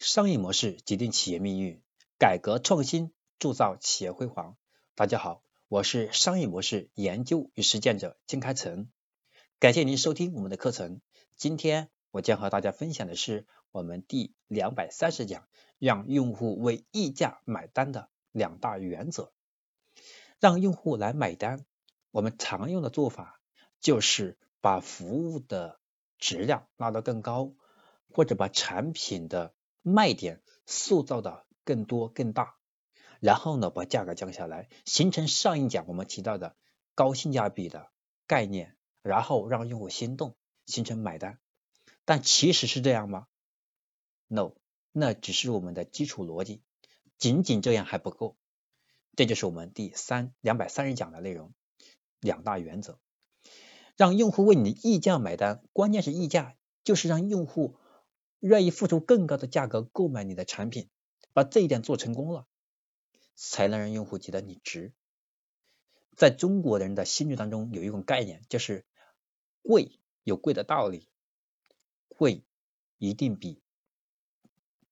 商业模式决定企业命运，改革创新铸造企业辉煌。大家好，我是商业模式研究与实践者金开成，感谢您收听我们的课程。今天我将和大家分享的是我们第两百三十讲，让用户为溢价买单的两大原则。让用户来买单，我们常用的做法就是把服务的质量拉得更高，或者把产品的卖点塑造的更多更大，然后呢，把价格降下来，形成上一讲我们提到的高性价比的概念，然后让用户心动，形成买单。但其实是这样吗？No，那只是我们的基础逻辑，仅仅这样还不够。这就是我们第三两百三十讲的内容，两大原则，让用户为你的溢价买单，关键是溢价，就是让用户。愿意付出更高的价格购买你的产品，把这一点做成功了，才能让用户觉得你值。在中国人的心智当中有一种概念，就是贵有贵的道理，贵一定比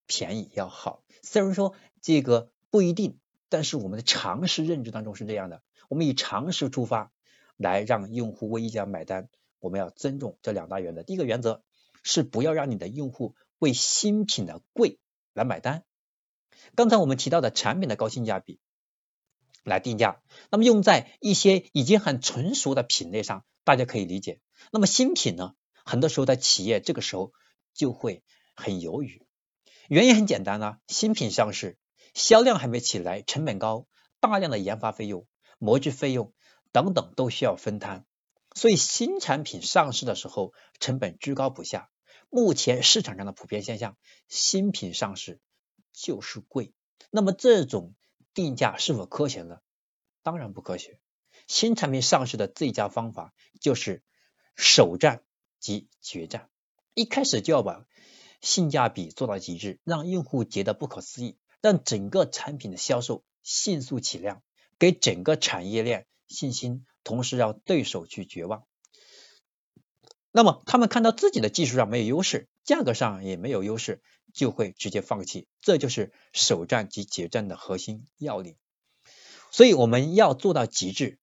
便宜要好。虽然说这个不一定，但是我们的常识认知当中是这样的。我们以常识出发来让用户为一家买单，我们要尊重这两大原则。第一个原则。是不要让你的用户为新品的贵来买单。刚才我们提到的产品的高性价比来定价，那么用在一些已经很成熟的品类上，大家可以理解。那么新品呢，很多时候在企业这个时候就会很犹豫。原因很简单啊，新品上市，销量还没起来，成本高，大量的研发费用、模具费用等等都需要分摊。所以新产品上市的时候，成本居高不下。目前市场上的普遍现象，新品上市就是贵。那么这种定价是否科学呢？当然不科学。新产品上市的最佳方法就是首战即决战，一开始就要把性价比做到极致，让用户觉得不可思议，让整个产品的销售迅速起量，给整个产业链信心。同时让对手去绝望，那么他们看到自己的技术上没有优势，价格上也没有优势，就会直接放弃。这就是首战及决战的核心要领。所以我们要做到极致，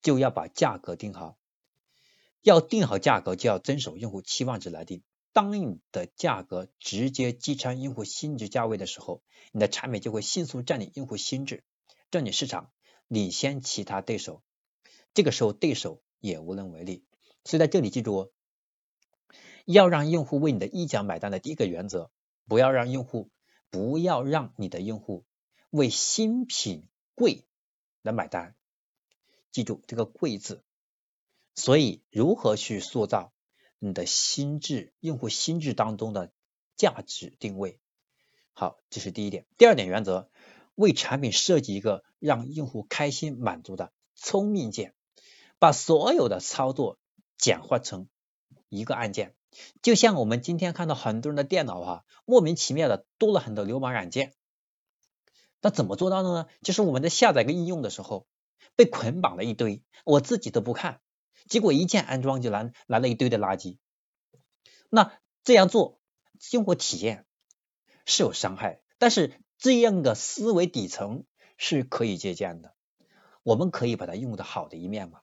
就要把价格定好。要定好价格，就要遵守用户期望值来定。当你的价格直接击穿用户心智价位的时候，你的产品就会迅速占领用户心智，占领市场，领先其他对手。这个时候对手也无能为力，所以在这里记住哦，要让用户为你的溢价买单的第一个原则，不要让用户，不要让你的用户为新品贵来买单。记住这个贵字。所以如何去塑造你的心智用户心智当中的价值定位？好，这是第一点。第二点原则，为产品设计一个让用户开心满足的聪明键。把所有的操作简化成一个按键，就像我们今天看到很多人的电脑哈，莫名其妙的多了很多流氓软件。那怎么做到的呢？就是我们在下载个应用的时候，被捆绑了一堆，我自己都不看，结果一键安装就来来了一堆的垃圾。那这样做用户体验是有伤害，但是这样的思维底层是可以借鉴的，我们可以把它用的好的一面嘛。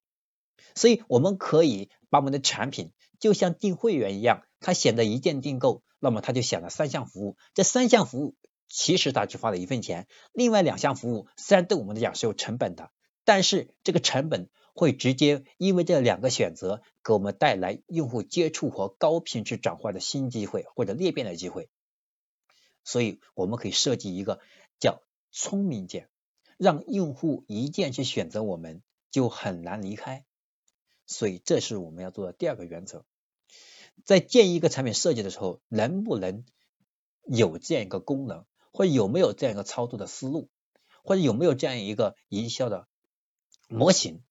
所以我们可以把我们的产品就像订会员一样，它显得一键订购，那么它就显得三项服务。这三项服务其实它只花了一份钱，另外两项服务虽然对我们来讲是有成本的，但是这个成本会直接因为这两个选择给我们带来用户接触和高品质转化的新机会或者裂变的机会。所以我们可以设计一个叫聪明键，让用户一键去选择我们，就很难离开。所以这是我们要做的第二个原则，在建一个产品设计的时候，能不能有这样一个功能，或者有没有这样一个操作的思路，或者有没有这样一个营销的模型？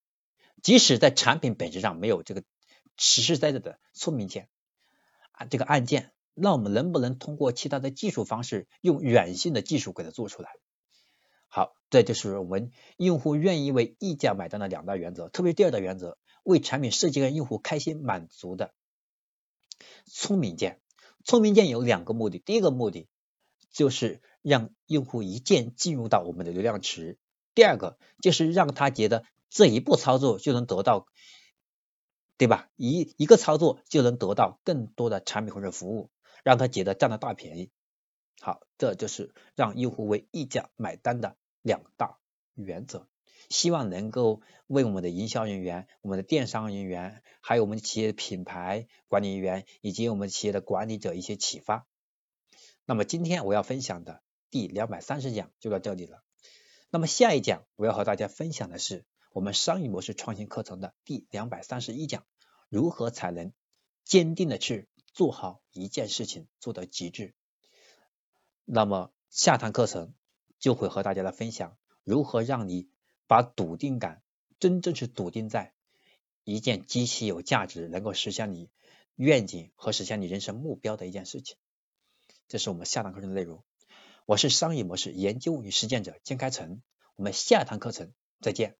即使在产品本质上没有这个实实在在的聪明键啊，这个按键，那我们能不能通过其他的技术方式，用软性的技术给它做出来？好，这就是我们用户愿意为溢价买单的两大原则，特别第二大原则。为产品设计让用户开心满足的聪明键，聪明键有两个目的。第一个目的就是让用户一键进入到我们的流量池。第二个就是让他觉得这一步操作就能得到，对吧？一一个操作就能得到更多的产品或者服务，让他觉得占了大便宜。好，这就是让用户为溢价买单的两大原则。希望能够为我们的营销人员、我们的电商人员，还有我们企业的品牌管理人员以及我们企业的管理者一些启发。那么今天我要分享的第两百三十讲就到这里了。那么下一讲我要和大家分享的是我们商业模式创新课程的第两百三十一讲，如何才能坚定的去做好一件事情，做到极致。那么下堂课程就会和大家来分享如何让你。把笃定感真正是笃定在一件极其有价值、能够实现你愿景和实现你人生目标的一件事情。这是我们下堂课程的内容。我是商业模式研究与实践者金开成，我们下堂课程再见。